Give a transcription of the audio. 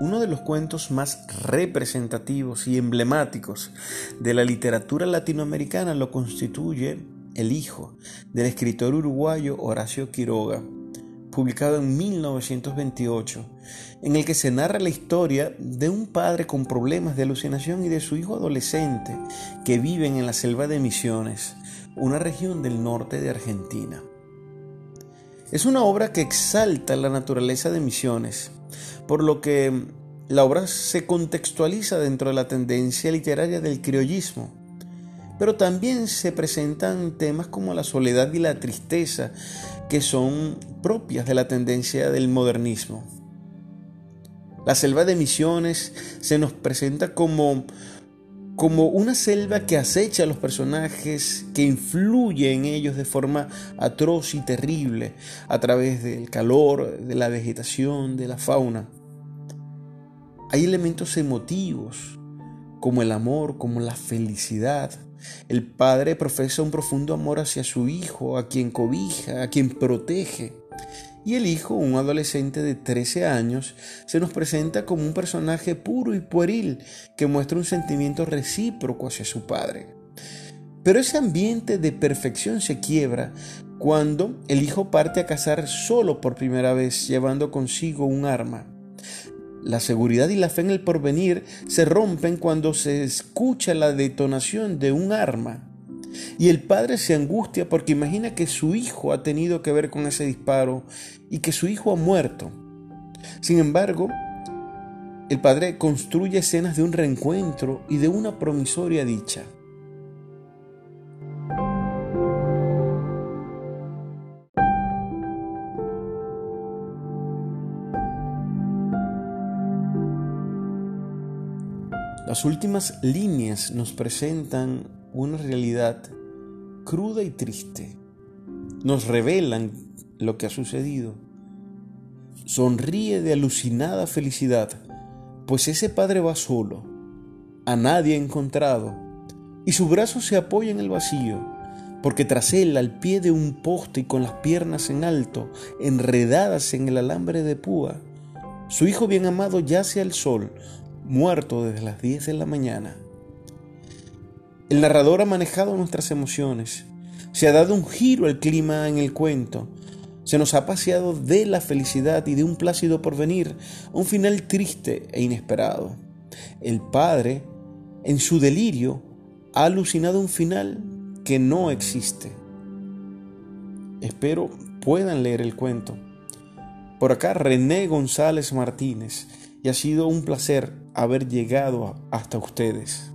Uno de los cuentos más representativos y emblemáticos de la literatura latinoamericana lo constituye El Hijo, del escritor uruguayo Horacio Quiroga, publicado en 1928, en el que se narra la historia de un padre con problemas de alucinación y de su hijo adolescente que viven en la selva de Misiones, una región del norte de Argentina. Es una obra que exalta la naturaleza de Misiones, por lo que la obra se contextualiza dentro de la tendencia literaria del criollismo, pero también se presentan temas como la soledad y la tristeza que son propias de la tendencia del modernismo. La selva de Misiones se nos presenta como como una selva que acecha a los personajes, que influye en ellos de forma atroz y terrible a través del calor, de la vegetación, de la fauna. Hay elementos emotivos, como el amor, como la felicidad. El padre profesa un profundo amor hacia su hijo, a quien cobija, a quien protege y el hijo, un adolescente de 13 años, se nos presenta como un personaje puro y pueril que muestra un sentimiento recíproco hacia su padre. Pero ese ambiente de perfección se quiebra cuando el hijo parte a cazar solo por primera vez, llevando consigo un arma. La seguridad y la fe en el porvenir se rompen cuando se escucha la detonación de un arma y el padre se angustia porque imagina que su hijo ha tenido que ver con ese disparo y que su hijo ha muerto. Sin embargo, el padre construye escenas de un reencuentro y de una promisoria dicha. Las últimas líneas nos presentan una realidad cruda y triste. Nos revelan lo que ha sucedido. Sonríe de alucinada felicidad, pues ese padre va solo, a nadie ha encontrado, y su brazo se apoya en el vacío, porque tras él, al pie de un poste y con las piernas en alto, enredadas en el alambre de púa, su hijo bien amado yace al sol, muerto desde las 10 de la mañana. El narrador ha manejado nuestras emociones, se ha dado un giro al clima en el cuento, se nos ha paseado de la felicidad y de un plácido porvenir a un final triste e inesperado. El padre, en su delirio, ha alucinado un final que no existe. Espero puedan leer el cuento. Por acá René González Martínez y ha sido un placer haber llegado hasta ustedes.